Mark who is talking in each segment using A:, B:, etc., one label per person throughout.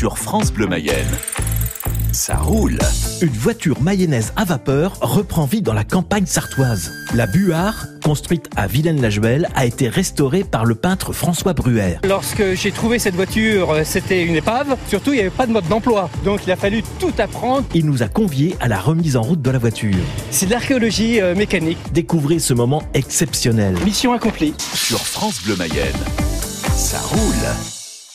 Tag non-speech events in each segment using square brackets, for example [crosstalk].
A: sur France Bleu Mayenne. Ça roule Une voiture mayonnaise à vapeur reprend vie dans la campagne sartoise. La Buard, construite à vilaine la juelle a été restaurée par le peintre François Bruer.
B: Lorsque j'ai trouvé cette voiture, euh, c'était une épave. Surtout, il n'y avait pas de mode d'emploi. Donc, il a fallu tout apprendre.
A: Il nous a conviés à la remise en route de la voiture.
B: C'est de l'archéologie euh, mécanique.
A: Découvrez ce moment exceptionnel.
B: Mission accomplie.
A: Sur France Bleu Mayenne, ça roule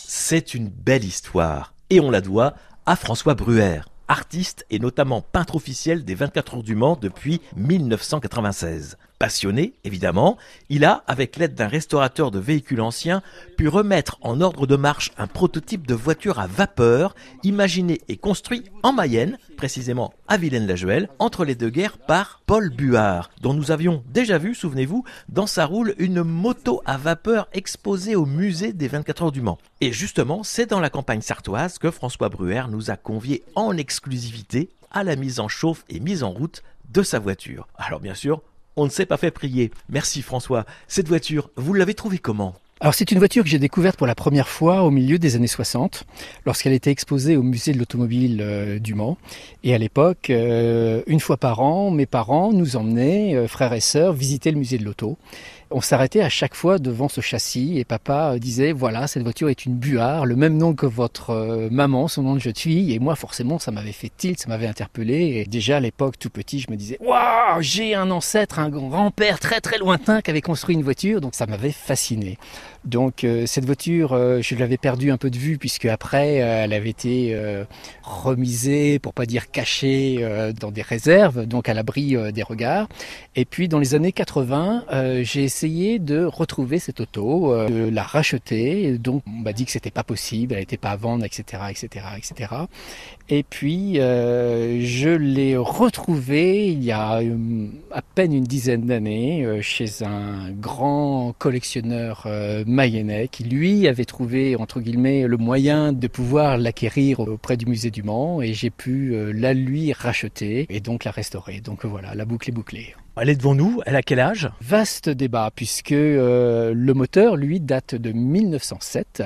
A: C'est une belle histoire et on la doit à François Bruer, artiste et notamment peintre officiel des 24 heures du Mans depuis 1996. Passionné, évidemment, il a, avec l'aide d'un restaurateur de véhicules anciens, pu remettre en ordre de marche un prototype de voiture à vapeur, imaginé et construit en Mayenne, précisément à Vilaine-la-Juelle, entre les deux guerres par Paul Buard, dont nous avions déjà vu, souvenez-vous, dans sa roule une moto à vapeur exposée au musée des 24 heures du Mans. Et justement, c'est dans la campagne sartoise que François Bruer nous a conviés en exclusivité à la mise en chauffe et mise en route de sa voiture. Alors bien sûr, on ne s'est pas fait prier. Merci François. Cette voiture, vous l'avez trouvée comment
C: alors c'est une voiture que j'ai découverte pour la première fois au milieu des années 60, lorsqu'elle était exposée au musée de l'automobile euh, du Mans. Et à l'époque, euh, une fois par an, mes parents nous emmenaient, euh, frères et sœurs, visiter le musée de l'auto. On s'arrêtait à chaque fois devant ce châssis et papa euh, disait voilà cette voiture est une buare, le même nom que votre euh, maman, son nom de jeune fille. Et moi forcément ça m'avait fait tilt, ça m'avait interpellé. Et déjà à l'époque tout petit je me disais waouh j'ai un ancêtre, un grand-père très très lointain qui avait construit une voiture donc ça m'avait fasciné. Donc euh, cette voiture, euh, je l'avais perdue un peu de vue puisque après, euh, elle avait été remisée, pour pas dire cachée, dans des réserves, donc à l'abri des regards. Et puis dans les années 80, j'ai essayé de retrouver cette auto, de la racheter. Donc on m'a dit que c'était pas possible, elle n'était pas à vendre, etc., etc., etc. Et puis je l'ai retrouvée il y a à peine une dizaine d'années chez un grand collectionneur Mayennais qui lui avait trouvé entre guillemets le moyen de pouvoir l'acquérir auprès du musée du Mans et j'ai pu euh, la lui racheter et donc la restaurer. Donc voilà, la boucle est bouclée.
A: Elle est devant nous, elle a quel âge
C: Vaste débat, puisque euh, le moteur, lui, date de 1907,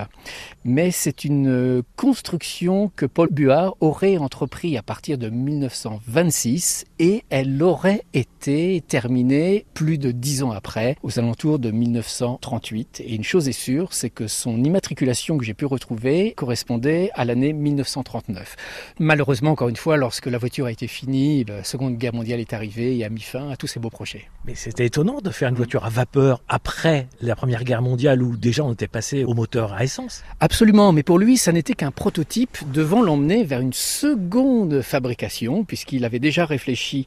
C: mais c'est une euh, construction que Paul Buard aurait entrepris à partir de 1926 et elle aurait été terminée plus de dix ans après, aux alentours de 1938. Et une chose est sûre, c'est que son immatriculation que j'ai pu retrouver correspondait à l'année 1939. Malheureusement, encore une fois, lorsque la voiture a été finie, la Seconde Guerre mondiale est arrivée et a mis fin à tous ces beau projet.
A: Mais c'était étonnant de faire une voiture à vapeur après la Première Guerre mondiale où déjà on était passé au moteur à essence.
C: Absolument, mais pour lui, ça n'était qu'un prototype devant l'emmener vers une seconde fabrication, puisqu'il avait déjà réfléchi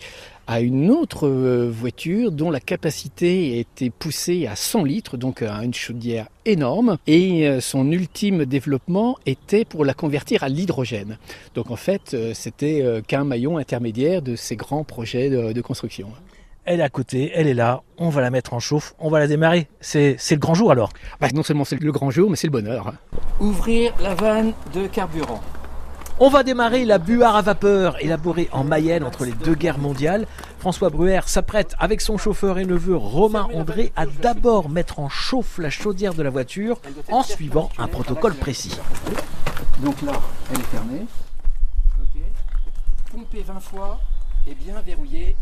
C: à une autre euh, voiture dont la capacité était poussée à 100 litres, donc à une chaudière énorme. Et euh, son ultime développement était pour la convertir à l'hydrogène. Donc en fait, euh, c'était qu'un maillon intermédiaire de ces grands projets de, construction
A: elle est à côté, elle est là, on va la mettre en chauffe, on va la démarrer. C'est le grand jour alors
C: bah, Non seulement c'est le grand jour, mais c'est le bonheur.
B: Ouvrir la vanne de carburant.
A: On va démarrer la buare à vapeur, élaborée en Mayenne entre les deux guerres mondiales. François Bruer s'apprête avec son chauffeur et neveu Romain André à d'abord mettre en chauffe la chaudière de la voiture en suivant un protocole précis.
B: Donc là, elle est fermée. Pomper 20 fois et bien verrouiller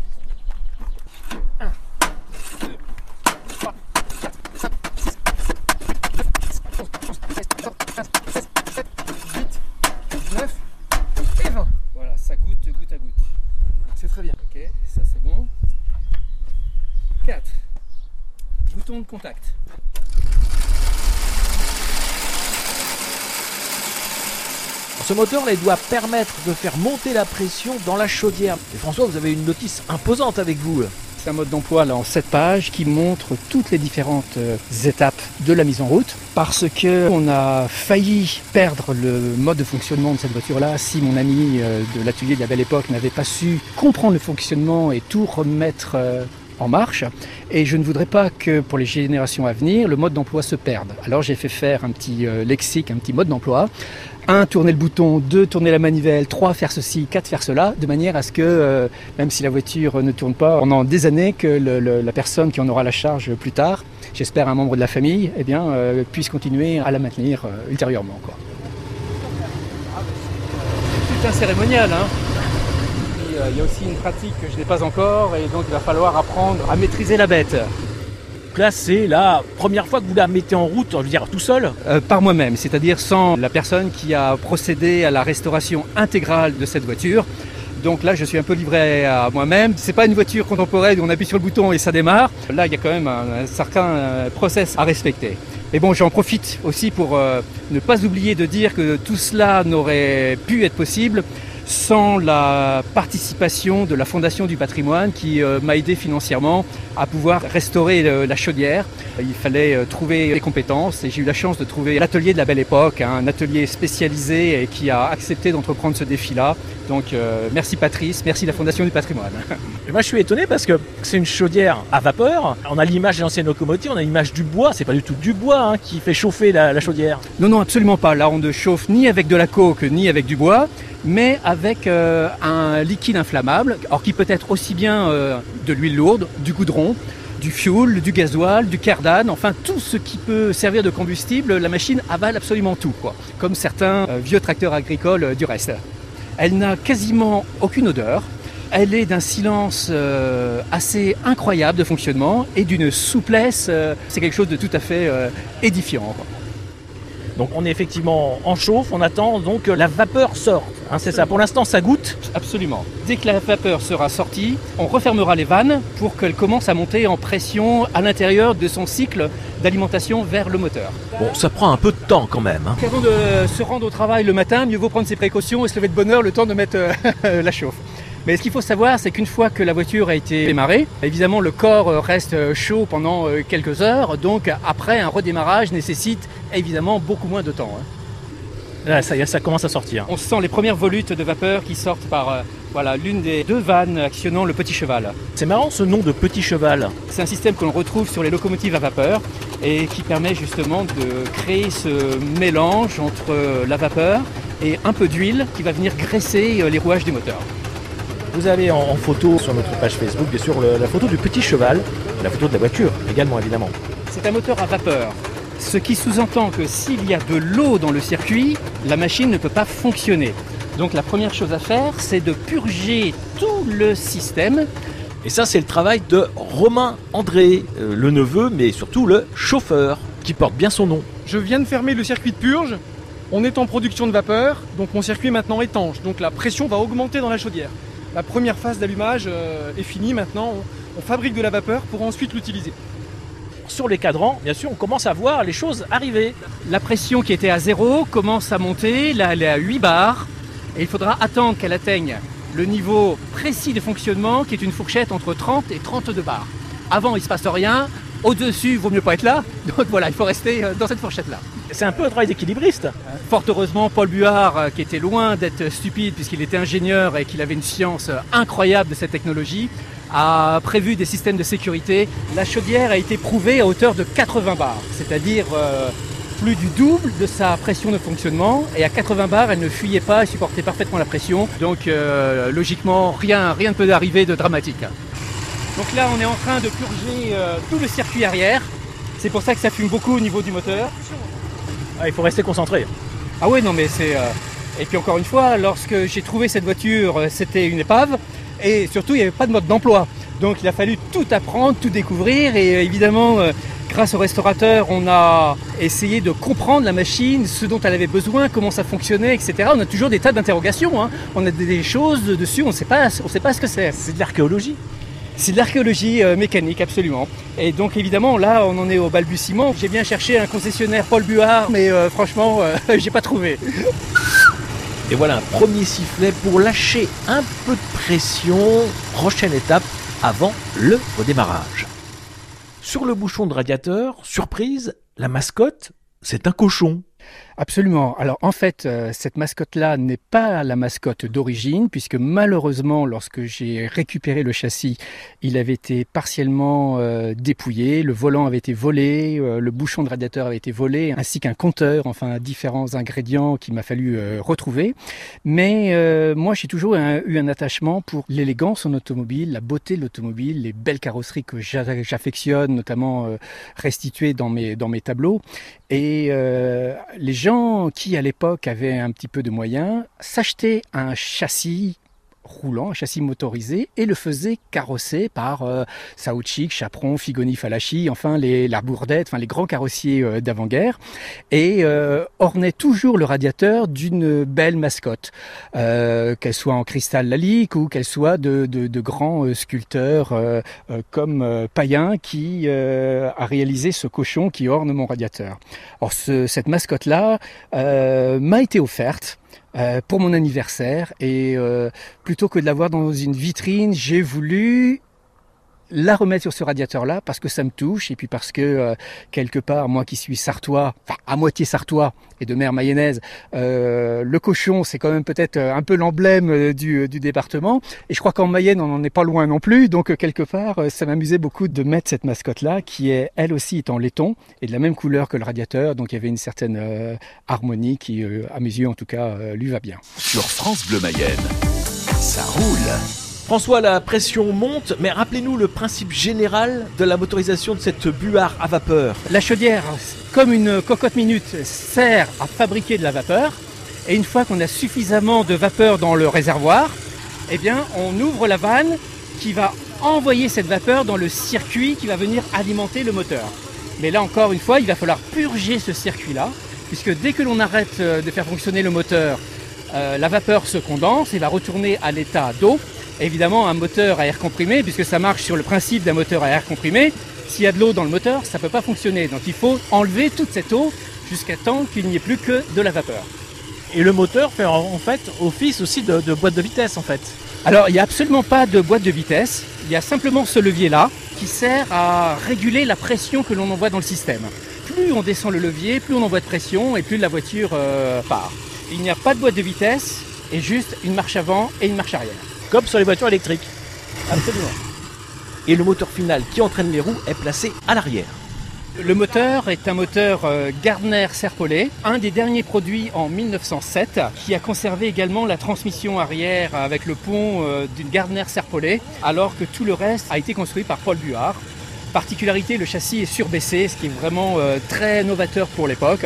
A: Les doit permettre de faire monter la pression dans la chaudière. François, vous avez une notice imposante avec vous.
C: C'est un mode d'emploi en 7 pages qui montre toutes les différentes euh, étapes de la mise en route parce que on a failli perdre le mode de fonctionnement de cette voiture là si mon ami euh, de l'atelier de la belle époque n'avait pas su comprendre le fonctionnement et tout remettre euh, en marche et je ne voudrais pas que pour les générations à venir le mode d'emploi se perde. Alors j'ai fait faire un petit lexique, un petit mode d'emploi 1, tourner le bouton, 2, tourner la manivelle, 3, faire ceci, 4, faire cela, de manière à ce que, euh, même si la voiture ne tourne pas pendant des années, que la personne qui en aura la charge plus tard, j'espère un membre de la famille, eh bien, euh, puisse continuer à la maintenir euh, ultérieurement.
B: C'est tout un cérémonial. Hein. il y a aussi une pratique que je n'ai pas encore et donc il va falloir apprendre à maîtriser la bête
A: là, c'est la première fois que vous la mettez en route, je veux dire, tout seul
C: euh, Par moi-même, c'est-à-dire sans la personne qui a procédé à la restauration intégrale de cette voiture. Donc là, je suis un peu livré à moi-même. Ce n'est pas une voiture contemporaine où on appuie sur le bouton et ça démarre. Là, il y a quand même un, certain euh, process à respecter. Et bon, j'en profite aussi pour euh, ne pas oublier de dire que tout cela n'aurait pu être possible sans la participation de la Fondation du patrimoine qui euh, m'a aidé financièrement à pouvoir restaurer euh, la chaudière. Il fallait euh, trouver les compétences et j'ai eu la chance de trouver l'atelier de la belle époque, un atelier spécialisé qui a accepté d'entreprendre ce défi-là. Donc merci Patrice, merci la Fondation du patrimoine.
A: [laughs] moi je suis étonné parce que c'est une chaudière à vapeur. On a l'image des anciennes locomotives, on a l'image du bois. C'est pas du tout du bois hein, qui fait chauffer la,
C: la
A: chaudière.
C: Non, non, absolument pas. Là on ne chauffe ni avec de la coke ni avec du bois mais avec euh, un liquide inflammable, qui peut être aussi bien euh, de l'huile lourde, du goudron, du fioul, du gasoil, du cardane, enfin tout ce qui peut servir de combustible, la machine avale absolument tout, quoi, comme certains euh, vieux tracteurs agricoles du reste. Elle n'a quasiment aucune odeur, elle est d'un silence assez incroyable de fonctionnement et d'une souplesse. c'est quelque chose de tout à fait édifiant.
A: Donc on est effectivement en chauffe, on attend donc que la vapeur sorte. Hein, c'est ça. Pour l'instant, ça goûte.
C: Absolument. Dès que la vapeur sera sortie, on refermera les vannes pour qu'elle commence à monter en pression à l'intérieur de son cycle d'alimentation vers le moteur.
A: Bon, ça prend un peu de temps quand même. Hein.
C: Avant de se rendre au travail le matin, mieux vaut prendre ses précautions et se lever de bonne heure le temps de mettre euh, [laughs] la chauffe. Mais ce qu'il faut savoir, c'est qu'une fois que la voiture a été démarrée, évidemment le corps euh, reste euh, chaud pendant quelques heures, donc après un redémarrage nécessite évidemment beaucoup moins de temps. Hein
A: ça, commence à sortir.
C: On sent les premières volutes de vapeur qui sortent par euh, voilà l'une des deux vannes actionnant le petit cheval.
A: C'est marrant ce nom de petit cheval.
C: C'est un système que l'on retrouve sur les locomotives à vapeur et qui permet justement de créer ce mélange entre euh, la vapeur et un peu d'huile qui va venir graisser euh, les rouages du moteur.
A: Vous avez en, photo sur notre page Facebook, bien sûr, la photo du petit cheval, la photo de la voiture également, évidemment.
C: C'est un moteur à vapeur ce qui sous-entend que s'il y a de l'eau dans le circuit, la machine ne peut pas fonctionner. Donc la première chose à faire, c'est de purger tout le système.
A: Et ça, c'est le travail de Romain André, euh, le neveu, mais surtout le chauffeur, qui porte bien son nom.
B: Je viens de fermer le circuit de purge. On est en production de vapeur, donc mon circuit est maintenant étanche. Donc la pression va augmenter dans la chaudière. La première phase d'allumage euh, est finie maintenant. On fabrique de la vapeur pour ensuite l'utiliser
C: sur les cadrans, bien sûr, on commence à voir les choses arriver. La pression qui était à zéro commence à monter, là elle est à 8 bars, et il faudra attendre qu'elle atteigne le niveau précis de fonctionnement qui est une fourchette entre 30 et 32 bars. Avant, il ne se passe rien, au-dessus, il vaut mieux pas être là, [laughs] donc voilà, il faut rester euh, dans cette fourchette-là.
A: C'est un peu un travail d'équilibriste. Euh,
C: fort heureusement, Paul Buard, euh, qui était loin d'être stupide puisqu'il était ingénieur et qu'il avait une science incroyable de cette technologie, a prévu des systèmes de sécurité, la chaudière a été prouvée à hauteur de 80 bars, c'est-à-dire euh, plus du double de sa pression de fonctionnement. Et à 80 bars, elle ne fuyait pas, elle supportait parfaitement la pression.
A: Donc euh, logiquement, rien, rien ne peut arriver de dramatique.
C: Donc là, on est en train de purger euh, tout le circuit arrière. C'est pour ça que ça fume beaucoup au niveau du moteur.
A: Ah, il faut rester concentré.
C: Ah oui, non mais c'est... Et puis encore une fois, lorsque j'ai trouvé cette voiture, c'était une épave et surtout il n'y avait pas de mode d'emploi. Donc il a fallu tout apprendre, tout découvrir et euh, évidemment euh, grâce au restaurateur on a essayé de comprendre la machine, ce dont elle avait besoin, comment ça fonctionnait, etc. On a toujours des tas d'interrogations, hein. on a des choses dessus, on ne sait pas, ce que c'est.
A: C'est de l'archéologie.
C: C'est de l'archéologie euh, mécanique, absolument. Et donc évidemment, là, on en est au balbutiement. J'ai bien cherché un concessionnaire Paul Buard, mais franchement, je [laughs] j'ai pas trouvé.
A: Et voilà, un premier sifflet pour lâcher un peu de pression. Prochaine étape avant le redémarrage. Sur le bouchon de radiateur, surprise, la mascotte, c'est un cochon.
C: Absolument. Alors en fait, euh, cette mascotte-là n'est pas la mascotte d'origine, puisque malheureusement, lorsque j'ai récupéré le châssis, il avait été partiellement euh, dépouillé, le volant avait été volé, euh, le bouchon de radiateur avait été volé, ainsi qu'un compteur, enfin différents ingrédients qu'il m'a fallu retrouver. Mais moi, j'ai toujours eu un attachement pour l'élégance en automobile, la beauté de l'automobile, les belles carrosseries que j'affectionne, notamment restituées dans mes, dans mes tableaux. Et les gens qui, à l'époque, avait un petit peu de moyens, s'achetaient un châssis roulant, châssis motorisé, et le faisait carrosser par Sao euh, Saouchik, Chaperon, Figoni, Falachi, enfin les, la enfin les grands carrossiers euh, d'avant-guerre, et euh, ornait toujours le radiateur d'une belle mascotte, qu'elle soit en cristal lalique ou qu'elle soit de, grands sculpteurs comme Payen qui a réalisé ce cochon qui orne mon radiateur. Or cette mascotte-là m'a été offerte euh, pour mon anniversaire. Et euh, plutôt que de l'avoir dans une vitrine, j'ai voulu la remettre sur ce radiateur-là parce que ça me touche et puis parce que euh, quelque part, moi qui suis sartois, enfin à moitié sartois et de mère mayonnaise, euh, le cochon c'est quand même peut-être euh, un peu l'emblème du, département et je crois qu'en Mayenne on n'en est pas loin non plus donc quelque part ça m'amusait beaucoup de mettre cette mascotte-là qui est elle aussi est en laiton et de la même couleur que le radiateur donc il y avait une certaine harmonie qui à mes yeux en tout cas lui va bien.
A: Sur France Bleu Mayenne, ça roule François, la pression monte, mais rappelez-nous le principe général de la motorisation de cette buare à vapeur.
C: La chaudière, comme une cocotte minute, sert à fabriquer de la vapeur. Et une fois qu'on a suffisamment de vapeur dans le réservoir, eh bien, on ouvre la vanne qui va envoyer cette vapeur dans le circuit qui va venir alimenter le moteur. Mais là encore une fois, il va falloir purger ce circuit-là, puisque dès que l'on arrête euh, de faire fonctionner le moteur, euh, la vapeur se condense et va retourner à l'état d'eau évidemment un moteur à air comprimé, puisque ça marche sur le principe d'un moteur à air comprimé. S'il y a de l'eau dans le moteur, ça ne peut pas fonctionner. Donc il faut enlever toute cette eau jusqu'à temps qu'il n'y ait plus que de la vapeur.
A: Et le moteur fait en fait office aussi de, boîte de vitesse en fait.
C: Alors il n'y a absolument pas de boîte de vitesse, il y a simplement ce levier-là qui sert à réguler la pression que l'on envoie dans le système. Plus on descend le levier, plus on envoie de pression et plus la voiture euh, part. Il n'y a pas de boîte de vitesse et juste une marche avant et une marche arrière
A: comme sur les voitures électriques.
C: Absolument.
A: Et le moteur final qui entraîne les roues est placé à l'arrière.
C: Le moteur est un moteur euh, Gardner Serpollet, un des derniers produits en 1907, qui a conservé également la transmission arrière avec le pont euh, d'une Gardner Serpollet, alors que tout le reste a été construit par Paul Buard. Particularité, le châssis est surbaissé, ce qui est vraiment euh, très novateur pour l'époque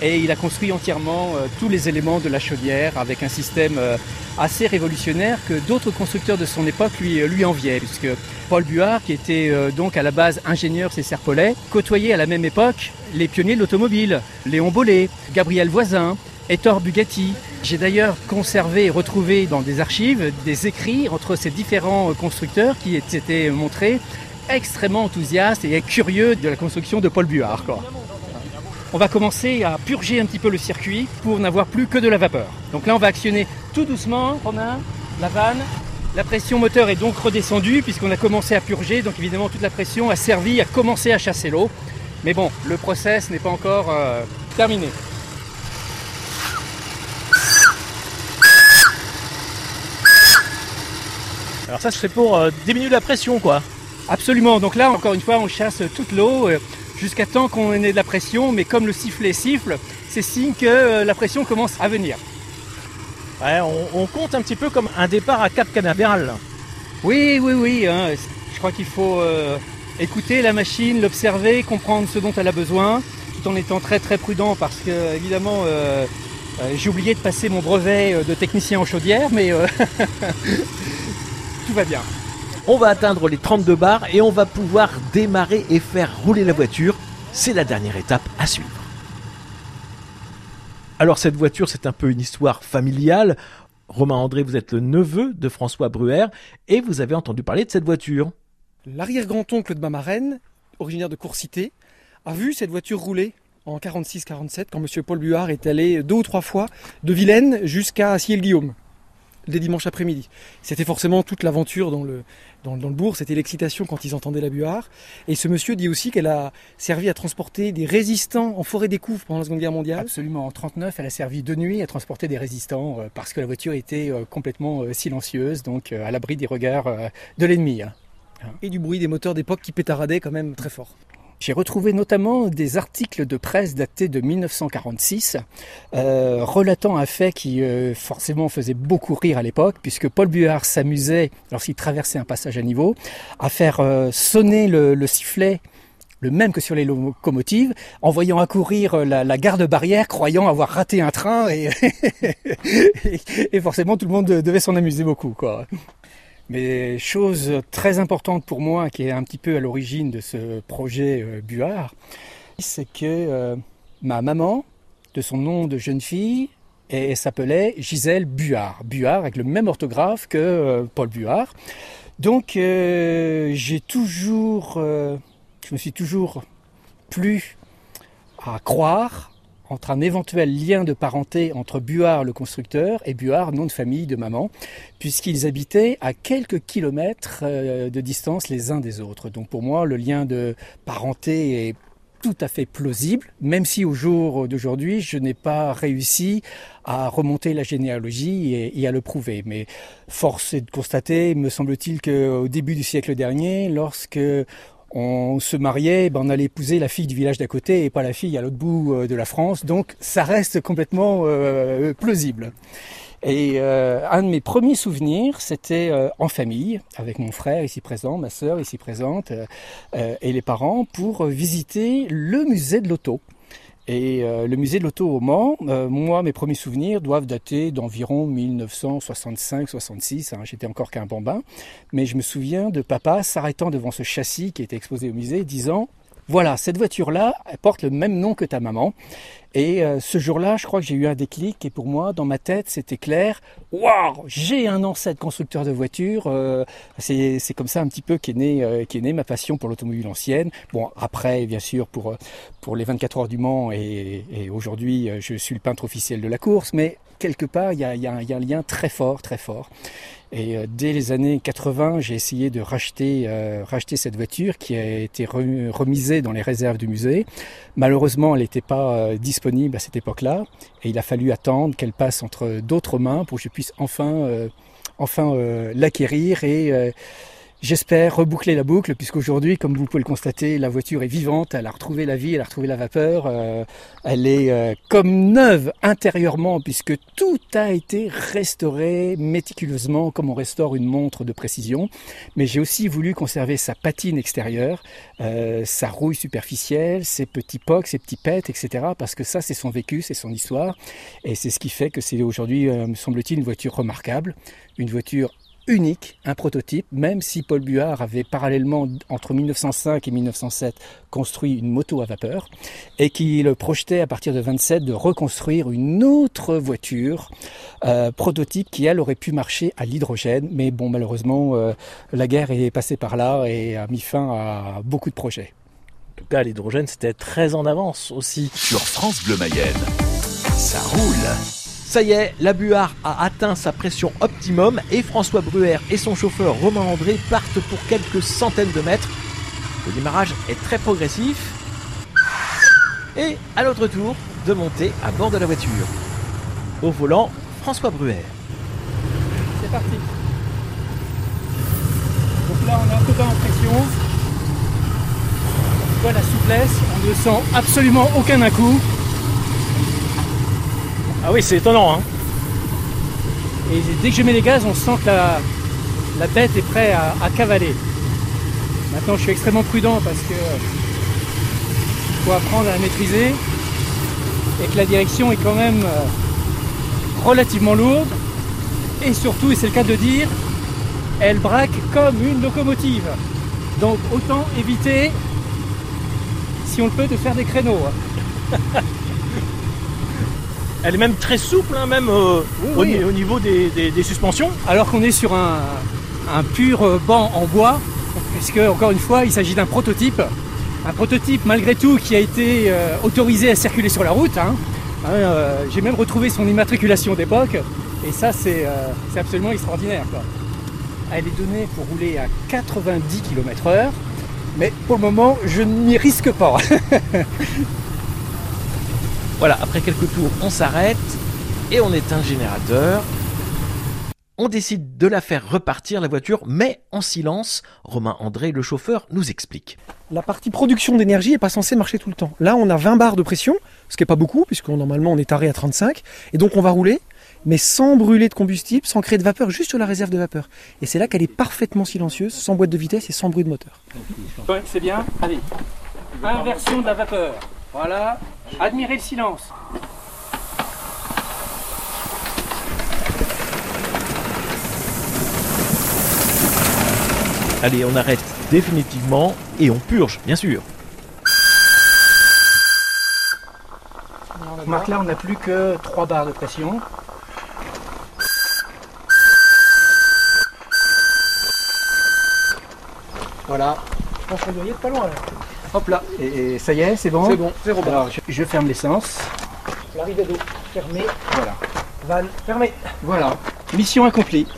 C: et il a construit entièrement euh, tous les éléments de la chaudière avec un système euh, assez révolutionnaire que d'autres constructeurs de son époque lui, euh, lui enviaient, puisque Paul Buard, qui était donc à la base ingénieur chez Serpollet, côtoyait à la même époque les pionniers de l'automobile, Léon Bollet, Gabriel Voisin, Hector Bugatti. J'ai d'ailleurs conservé et retrouvé dans des archives des écrits entre ces différents constructeurs qui étaient montrés extrêmement enthousiastes et curieux de la construction de Paul Buard on va commencer à purger un petit peu le circuit pour n'avoir plus que de la vapeur. Donc là, on va actionner tout doucement, a la vanne. La pression moteur est donc redescendue puisqu'on a commencé à purger, donc évidemment toute la pression a servi à commencer à chasser l'eau. Mais bon, le process n'est pas encore euh, terminé.
A: Alors ça, c'est pour euh, diminuer la pression, quoi.
C: Absolument. Donc là, encore une fois, on chasse toute l'eau. Euh, jusqu'à temps qu'on ait de la pression, mais comme le sifflet siffle, c'est signe que euh, la pression commence à venir.
A: on, compte un petit peu comme un départ à Cap Canaveral.
C: Oui, oui, oui. Hein. Je crois qu'il faut euh, écouter la machine, l'observer, comprendre ce dont elle a besoin, tout en étant très très prudent parce que évidemment euh, j'ai oublié de passer mon brevet de technicien en chaudière, mais [laughs] tout va bien.
A: On va atteindre les 32 bars et on va pouvoir démarrer et faire rouler la voiture. C'est la dernière étape à suivre. Alors cette voiture, c'est un peu une histoire familiale. Romain André, vous êtes le neveu de François Bruer et vous avez entendu parler de cette voiture.
B: L'arrière-grand-oncle de ma marraine, originaire de Courcité, a vu cette voiture rouler en 46-47 quand M. Paul Buard est allé deux ou trois fois de Vilaine jusqu'à Ciel-Guillaume. Des dimanches après-midi. C'était forcément toute l'aventure dans le, dans, le bourg, c'était l'excitation quand ils entendaient la buard. Et ce monsieur dit aussi qu'elle a servi à transporter des résistants en forêt des pendant la Seconde Guerre mondiale.
C: Absolument, en 39, elle a servi de nuit à transporter des résistants euh, parce que la voiture était euh, complètement euh, silencieuse, donc à l'abri des regards de l'ennemi. Hein.
B: Et du bruit des moteurs d'époque qui pétaradaient quand même très fort.
C: J'ai retrouvé notamment des articles de presse datés de 1946, euh, relatant un fait qui euh, forcément faisait beaucoup rire à l'époque, puisque Paul Buard s'amusait, lorsqu'il traversait un passage à niveau, à faire euh, sonner le, sifflet le même que sur les locomotives, en voyant accourir la, la garde barrière, croyant avoir raté un train, [laughs] et, et, forcément tout le monde devait s'en amuser beaucoup. Quoi. Mais chose très importante pour moi, qui est un petit peu à l'origine de ce projet euh, Buard, c'est que euh, ma maman, de son nom de jeune fille, s'appelait Gisèle Buard. Buard avec le même orthographe que euh, Paul Buard. Donc j'ai toujours, je me suis toujours plu à croire entre un éventuel lien de parenté entre Buard le constructeur et Buard, nom de famille de maman, puisqu'ils habitaient à quelques kilomètres euh, de distance les uns des autres. Donc pour moi, le lien de parenté est tout à fait plausible, même si au jour d'aujourd'hui, je n'ai pas réussi à remonter la généalogie et, à le prouver. Mais force est de constater, me semble-t-il, qu'au début du siècle dernier, lorsque on se mariait, ben on allait épouser la fille du village d'à côté et pas la fille à l'autre bout euh, de la France. Donc ça reste complètement euh, plausible. Et euh, un de mes premiers souvenirs, c'était en famille, avec mon frère ici présent, ma sœur ici présente, et les parents, pour visiter le musée de l'auto. Et euh, le musée de l'auto au Mans, euh, moi, mes premiers souvenirs doivent dater d'environ 1965-66. Hein, j'étais encore qu'un bambin. Mais je me souviens de papa s'arrêtant devant ce châssis qui était exposé au musée, disant voilà, cette voiture-là, elle porte le même nom que ta maman. Et euh, ce jour-là, je crois que j'ai eu un déclic et pour moi, dans ma tête, c'était clair. Waouh, j'ai un ancêtre constructeur de voiture euh, !» c'est, comme ça un petit peu euh, qu'est née ma passion pour l'automobile ancienne. Bon, après, bien sûr, pour pour les 24 heures du Mans et, et aujourd'hui, je suis le peintre officiel de la course, mais quelque part, il y a, un lien très fort, très fort. Et euh, dès les années 80, j'ai essayé de racheter, euh, racheter cette voiture qui a été remisée dans les réserves du musée. Malheureusement, elle n'était pas euh, disponible à cette époque-là, et il a fallu attendre qu'elle passe entre d'autres mains pour que je puisse enfin, enfin l'acquérir et J'espère reboucler la boucle, puisqu'aujourd'hui, comme vous pouvez le constater, la voiture est vivante, elle a retrouvé la vie, elle a retrouvé la vapeur, euh, elle est euh, comme neuve intérieurement, puisque tout a été restauré méticuleusement, comme on restaure une montre de précision. Mais j'ai aussi voulu conserver sa patine extérieure, euh, sa rouille superficielle, ses petits pocs, ses petits pets, etc., parce que ça, c'est son vécu, c'est son histoire, et c'est ce qui fait que c'est aujourd'hui, me semble-t-il, une voiture remarquable, une voiture unique, un prototype, même si Paul Buard avait parallèlement entre 1905 et 1907 construit une moto à vapeur et qu'il projetait à partir de 27 de reconstruire une autre voiture euh, prototype qui elle aurait pu marcher à l'hydrogène, mais bon malheureusement euh, la guerre est passée par là et a mis fin à beaucoup de projets.
A: En tout cas l'hydrogène c'était très en avance aussi. Sur France Bleu Mayenne, ça roule. Ça y est, la Buard a atteint sa pression optimum et François Bruer et son chauffeur Romain André partent pour quelques centaines de mètres. Le démarrage est très progressif. Et à l'autre tour, de monter à bord de la voiture. Au volant, François Bruer.
B: C'est parti. Donc là, on est un peu bas en pression. On voit la souplesse, on ne sent absolument aucun à-coup.
A: Ah oui, c'est étonnant. Hein. et
B: dès que je mets les gaz, on sent que la, bête est prête à, cavaler. Maintenant, je suis extrêmement prudent parce que faut apprendre à la maîtriser et que la direction est quand même euh, relativement lourde. Et surtout, et c'est le cas de dire, elle braque comme une locomotive. Donc autant éviter, si on le peut, de faire des créneaux. Hein. [laughs]
A: elle est même très souple, hein, même euh, au, niveau des, suspensions.
B: Alors qu'on est sur un, pur euh, banc en bois, puisque encore une fois, il s'agit d'un prototype. Un prototype malgré tout qui a été euh, autorisé à circuler sur la route. Hein. J'ai même retrouvé son immatriculation d'époque, et ça c'est absolument extraordinaire. Elle est donnée pour rouler à 90 km/h, mais pour le moment je n'y risque pas. [laughs]
A: Voilà, après quelques tours, on s'arrête et on éteint le générateur. On décide de la faire repartir la voiture, mais en silence. Romain André, le chauffeur, nous explique.
D: La partie production d'énergie n'est pas censée marcher tout le temps. Là, on a 20 bars de pression, ce qui n'est pas beaucoup, puisque normalement on est taré à 35. Et donc on va rouler, mais sans brûler de combustible, sans créer de vapeur, juste sur la réserve de vapeur. Et c'est là qu'elle est parfaitement silencieuse, sans boîte de vitesse et sans bruit de moteur.
B: c'est bien Allez, inversion de la vapeur. Voilà, Admirez le silence.
A: Allez, on arrête définitivement et on purge, bien sûr.
C: On là, on n'a plus que 3 barres de pression.
B: Voilà. Je pense y
C: pas loin là. Hop là, et, ça y est, c'est bon
B: C'est bon,
C: c'est rebond. Alors, je, ferme l'essence.
B: L'arrivée d'eau fermée.
C: Voilà.
B: Van fermée.
C: Voilà, mission accomplie.